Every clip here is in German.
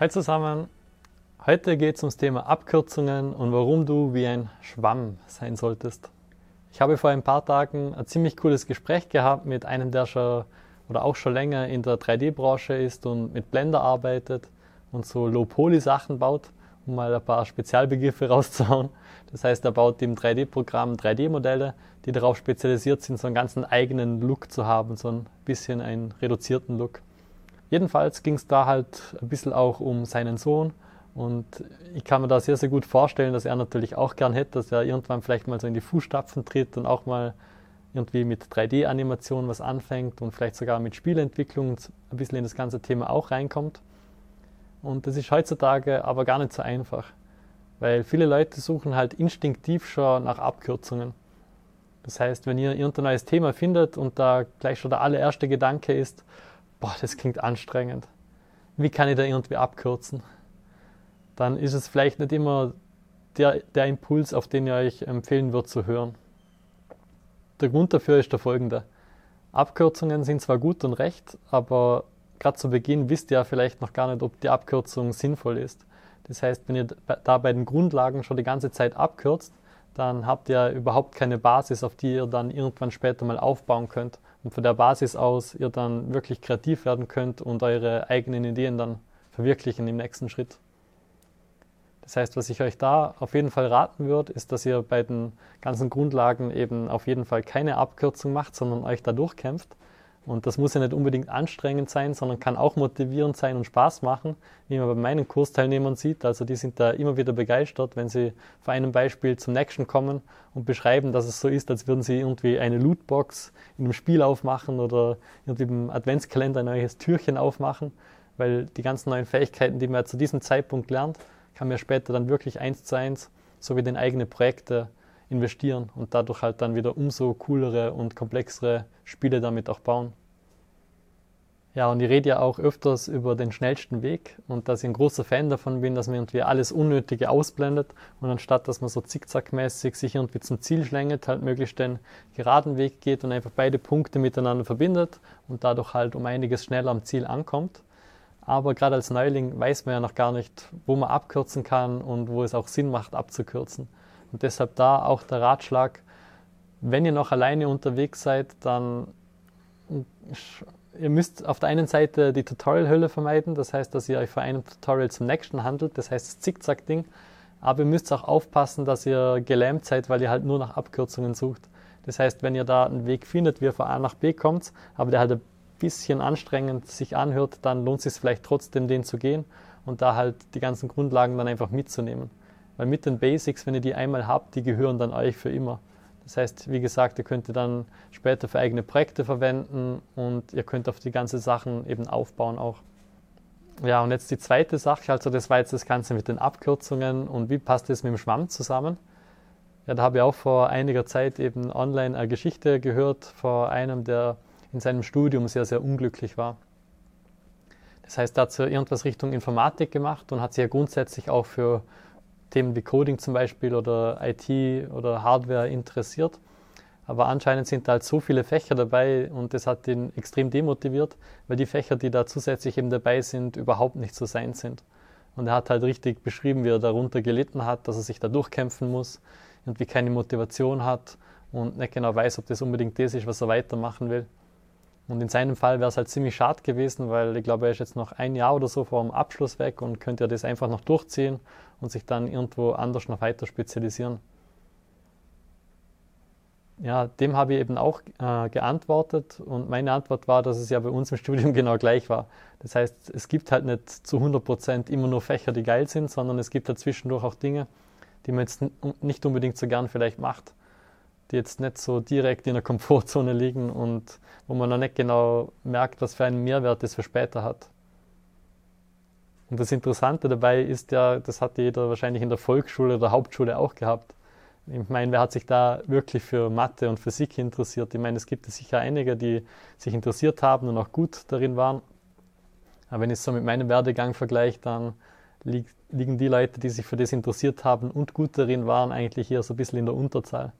Hi zusammen. Heute geht es ums Thema Abkürzungen und warum du wie ein Schwamm sein solltest. Ich habe vor ein paar Tagen ein ziemlich cooles Gespräch gehabt mit einem, der schon oder auch schon länger in der 3D-Branche ist und mit Blender arbeitet und so Low-Poly-Sachen baut, um mal ein paar Spezialbegriffe rauszuhauen. Das heißt, er baut im 3D-Programm 3D-Modelle, die darauf spezialisiert sind, so einen ganzen eigenen Look zu haben, so ein bisschen einen reduzierten Look. Jedenfalls ging es da halt ein bisschen auch um seinen Sohn und ich kann mir da sehr, sehr gut vorstellen, dass er natürlich auch gern hätte, dass er irgendwann vielleicht mal so in die Fußstapfen tritt und auch mal irgendwie mit 3D-Animation was anfängt und vielleicht sogar mit Spielentwicklung ein bisschen in das ganze Thema auch reinkommt. Und das ist heutzutage aber gar nicht so einfach, weil viele Leute suchen halt instinktiv schon nach Abkürzungen. Das heißt, wenn ihr irgendein neues Thema findet und da gleich schon der allererste Gedanke ist, boah, das klingt anstrengend. Wie kann ich da irgendwie abkürzen? Dann ist es vielleicht nicht immer der, der Impuls, auf den ihr euch empfehlen würde zu hören. Der Grund dafür ist der folgende. Abkürzungen sind zwar gut und recht, aber gerade zu Beginn wisst ihr ja vielleicht noch gar nicht, ob die Abkürzung sinnvoll ist. Das heißt, wenn ihr da bei den Grundlagen schon die ganze Zeit abkürzt, dann habt ihr überhaupt keine Basis, auf die ihr dann irgendwann später mal aufbauen könnt und von der Basis aus ihr dann wirklich kreativ werden könnt und eure eigenen Ideen dann verwirklichen im nächsten Schritt. Das heißt, was ich euch da auf jeden Fall raten würde, ist, dass ihr bei den ganzen Grundlagen eben auf jeden Fall keine Abkürzung macht, sondern euch da durchkämpft und das muss ja nicht unbedingt anstrengend sein, sondern kann auch motivierend sein und Spaß machen, wie man bei meinen Kursteilnehmern sieht. Also die sind da immer wieder begeistert, wenn sie vor einem Beispiel zum nächsten kommen und beschreiben, dass es so ist, als würden sie irgendwie eine Lootbox in einem Spiel aufmachen oder irgendwie im Adventskalender ein neues Türchen aufmachen, weil die ganzen neuen Fähigkeiten, die man zu diesem Zeitpunkt lernt, kann man später dann wirklich eins zu eins so wie in eigene Projekte investieren und dadurch halt dann wieder umso coolere und komplexere Spiele damit auch bauen. Ja, und ich rede ja auch öfters über den schnellsten Weg und dass ich ein großer Fan davon bin, dass man irgendwie alles Unnötige ausblendet und anstatt, dass man so zickzackmäßig sich irgendwie zum Ziel schlängelt, halt möglichst den geraden Weg geht und einfach beide Punkte miteinander verbindet und dadurch halt um einiges schneller am Ziel ankommt. Aber gerade als Neuling weiß man ja noch gar nicht, wo man abkürzen kann und wo es auch Sinn macht, abzukürzen. Und deshalb da auch der Ratschlag, wenn ihr noch alleine unterwegs seid, dann ihr müsst auf der einen Seite die Tutorial-Hölle vermeiden, das heißt, dass ihr euch von einem Tutorial zum nächsten handelt, das heißt das Zickzack-Ding, aber ihr müsst auch aufpassen, dass ihr gelähmt seid, weil ihr halt nur nach Abkürzungen sucht. Das heißt, wenn ihr da einen Weg findet, wie ihr von A nach B kommt, aber der halt ein bisschen anstrengend sich anhört, dann lohnt es sich vielleicht trotzdem, den zu gehen und da halt die ganzen Grundlagen dann einfach mitzunehmen. Weil mit den Basics, wenn ihr die einmal habt, die gehören dann euch für immer. Das heißt, wie gesagt, ihr könnt ihr dann später für eigene Projekte verwenden und ihr könnt auf die ganzen Sachen eben aufbauen auch. Ja, und jetzt die zweite Sache, also das war jetzt das Ganze mit den Abkürzungen und wie passt das mit dem Schwamm zusammen? Ja, da habe ich auch vor einiger Zeit eben online eine Geschichte gehört von einem, der in seinem Studium sehr, sehr unglücklich war. Das heißt, er hat so irgendwas Richtung Informatik gemacht und hat sich ja grundsätzlich auch für Themen wie Coding zum Beispiel oder IT oder Hardware interessiert. Aber anscheinend sind da halt so viele Fächer dabei und das hat ihn extrem demotiviert, weil die Fächer, die da zusätzlich eben dabei sind, überhaupt nicht so sein sind. Und er hat halt richtig beschrieben, wie er darunter gelitten hat, dass er sich da durchkämpfen muss, irgendwie keine Motivation hat und nicht genau weiß, ob das unbedingt das ist, was er weitermachen will. Und in seinem Fall wäre es halt ziemlich schade gewesen, weil ich glaube, er ist jetzt noch ein Jahr oder so vor dem Abschluss weg und könnte ja das einfach noch durchziehen und sich dann irgendwo anders noch weiter spezialisieren. Ja, dem habe ich eben auch äh, geantwortet und meine Antwort war, dass es ja bei uns im Studium genau gleich war. Das heißt, es gibt halt nicht zu 100 Prozent immer nur Fächer, die geil sind, sondern es gibt dazwischendurch auch Dinge, die man jetzt nicht unbedingt so gern vielleicht macht die jetzt nicht so direkt in der Komfortzone liegen und wo man noch nicht genau merkt, was für einen Mehrwert das für später hat. Und das Interessante dabei ist ja, das hat jeder wahrscheinlich in der Volksschule oder Hauptschule auch gehabt. Ich meine, wer hat sich da wirklich für Mathe und Physik interessiert? Ich meine, es gibt sicher einige, die sich interessiert haben und auch gut darin waren. Aber wenn ich es so mit meinem Werdegang vergleiche, dann liegen die Leute, die sich für das interessiert haben und gut darin waren, eigentlich hier so ein bisschen in der Unterzahl.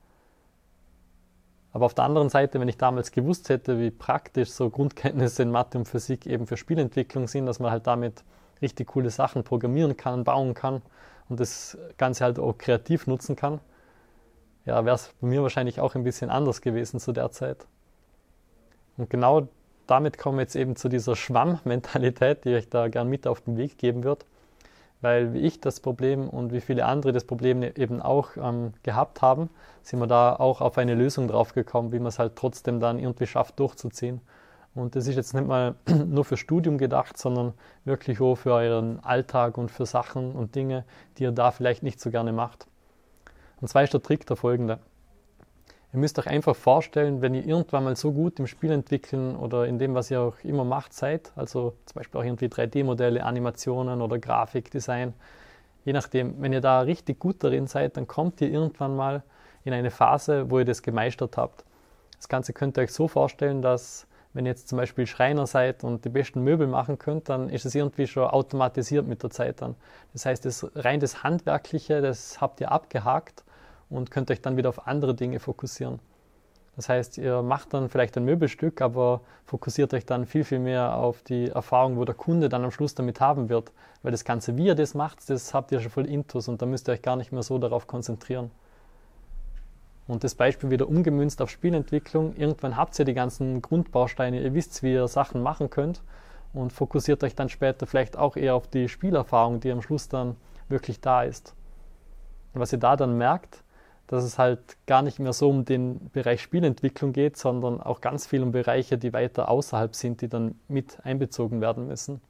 Aber auf der anderen Seite, wenn ich damals gewusst hätte, wie praktisch so Grundkenntnisse in Mathe und Physik eben für Spielentwicklung sind, dass man halt damit richtig coole Sachen programmieren kann, bauen kann und das Ganze halt auch kreativ nutzen kann, ja, wäre es bei mir wahrscheinlich auch ein bisschen anders gewesen zu der Zeit. Und genau damit kommen wir jetzt eben zu dieser Schwammmentalität, die ich da gern mit auf den Weg geben würde. Weil wie ich das Problem und wie viele andere das Problem eben auch ähm, gehabt haben, sind wir da auch auf eine Lösung drauf gekommen, wie man es halt trotzdem dann irgendwie schafft durchzuziehen. Und das ist jetzt nicht mal nur für Studium gedacht, sondern wirklich auch für euren Alltag und für Sachen und Dinge, die ihr da vielleicht nicht so gerne macht. Und zwar ist der Trick der folgende. Ihr müsst euch einfach vorstellen, wenn ihr irgendwann mal so gut im Spiel entwickeln oder in dem, was ihr auch immer macht, seid, also zum Beispiel auch irgendwie 3D-Modelle, Animationen oder Grafikdesign, je nachdem, wenn ihr da richtig gut darin seid, dann kommt ihr irgendwann mal in eine Phase, wo ihr das gemeistert habt. Das Ganze könnt ihr euch so vorstellen, dass wenn ihr jetzt zum Beispiel Schreiner seid und die besten Möbel machen könnt, dann ist es irgendwie schon automatisiert mit der Zeit dann. Das heißt, das rein das Handwerkliche, das habt ihr abgehakt und könnt euch dann wieder auf andere Dinge fokussieren. Das heißt, ihr macht dann vielleicht ein Möbelstück, aber fokussiert euch dann viel, viel mehr auf die Erfahrung, wo der Kunde dann am Schluss damit haben wird. Weil das Ganze, wie ihr das macht, das habt ihr schon voll intus und da müsst ihr euch gar nicht mehr so darauf konzentrieren. Und das Beispiel wieder umgemünzt auf Spielentwicklung. Irgendwann habt ihr die ganzen Grundbausteine, ihr wisst, wie ihr Sachen machen könnt und fokussiert euch dann später vielleicht auch eher auf die Spielerfahrung, die am Schluss dann wirklich da ist. Und was ihr da dann merkt, dass es halt gar nicht mehr so um den Bereich Spielentwicklung geht, sondern auch ganz viel um Bereiche, die weiter außerhalb sind, die dann mit einbezogen werden müssen.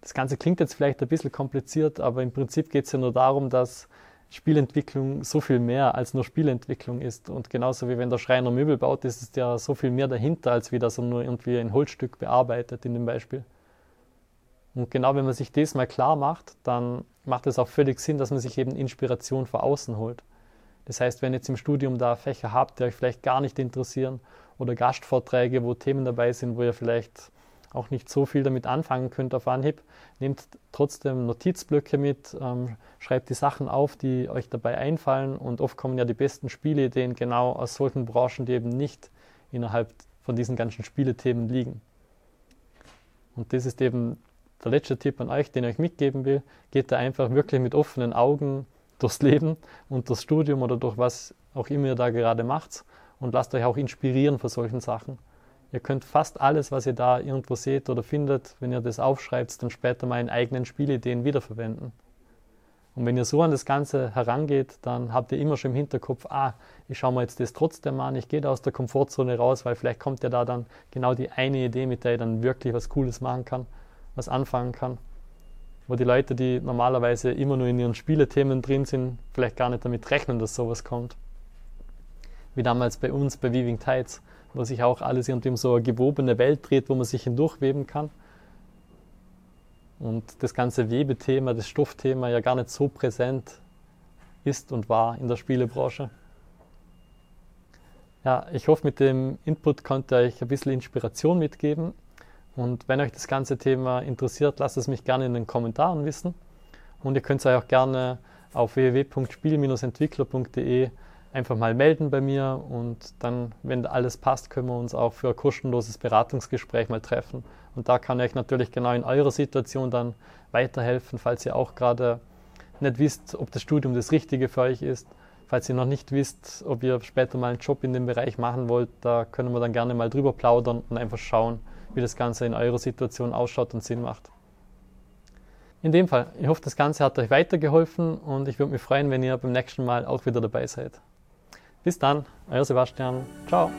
Das Ganze klingt jetzt vielleicht ein bisschen kompliziert, aber im Prinzip geht es ja nur darum, dass Spielentwicklung so viel mehr als nur Spielentwicklung ist. Und genauso wie wenn der Schreiner Möbel baut, ist es ja so viel mehr dahinter, als wie dass er nur irgendwie ein Holzstück bearbeitet in dem Beispiel. Und genau wenn man sich das mal klar macht, dann macht es auch völlig Sinn, dass man sich eben Inspiration von außen holt. Das heißt, wenn ihr jetzt im Studium da Fächer habt, die euch vielleicht gar nicht interessieren oder Gastvorträge, wo Themen dabei sind, wo ihr vielleicht auch nicht so viel damit anfangen könnt auf Anhieb, nehmt trotzdem Notizblöcke mit, ähm, schreibt die Sachen auf, die euch dabei einfallen und oft kommen ja die besten Spieleideen genau aus solchen Branchen, die eben nicht innerhalb von diesen ganzen Spielethemen liegen. Und das ist eben der letzte Tipp an euch, den ich euch mitgeben will, geht da einfach wirklich mit offenen Augen durchs Leben und durchs Studium oder durch was auch immer ihr da gerade macht und lasst euch auch inspirieren von solchen Sachen. Ihr könnt fast alles, was ihr da irgendwo seht oder findet, wenn ihr das aufschreibt, dann später mal in eigenen Spielideen wiederverwenden. Und wenn ihr so an das Ganze herangeht, dann habt ihr immer schon im Hinterkopf, ah, ich schaue mir jetzt das trotzdem an, ich gehe da aus der Komfortzone raus, weil vielleicht kommt ja da dann genau die eine Idee, mit der ich dann wirklich was Cooles machen kann was anfangen kann. Wo die Leute, die normalerweise immer nur in ihren Spielethemen drin sind, vielleicht gar nicht damit rechnen, dass sowas kommt. Wie damals bei uns bei Weaving Tides, wo sich auch alles irgendwie um so eine gewobene Welt dreht, wo man sich hindurchweben kann. Und das ganze Webethema, das Stoffthema ja gar nicht so präsent ist und war in der Spielebranche. Ja, ich hoffe, mit dem Input konnte ich ein bisschen Inspiration mitgeben und wenn euch das ganze Thema interessiert, lasst es mich gerne in den Kommentaren wissen. Und ihr könnt euch auch gerne auf www.spiel-entwickler.de einfach mal melden bei mir und dann, wenn alles passt, können wir uns auch für ein kostenloses Beratungsgespräch mal treffen. Und da kann ich natürlich genau in eurer Situation dann weiterhelfen, falls ihr auch gerade nicht wisst, ob das Studium das Richtige für euch ist. Falls ihr noch nicht wisst, ob ihr später mal einen Job in dem Bereich machen wollt, da können wir dann gerne mal drüber plaudern und einfach schauen, wie das Ganze in eurer Situation ausschaut und Sinn macht. In dem Fall, ich hoffe, das Ganze hat euch weitergeholfen und ich würde mich freuen, wenn ihr beim nächsten Mal auch wieder dabei seid. Bis dann, euer Sebastian. Ciao.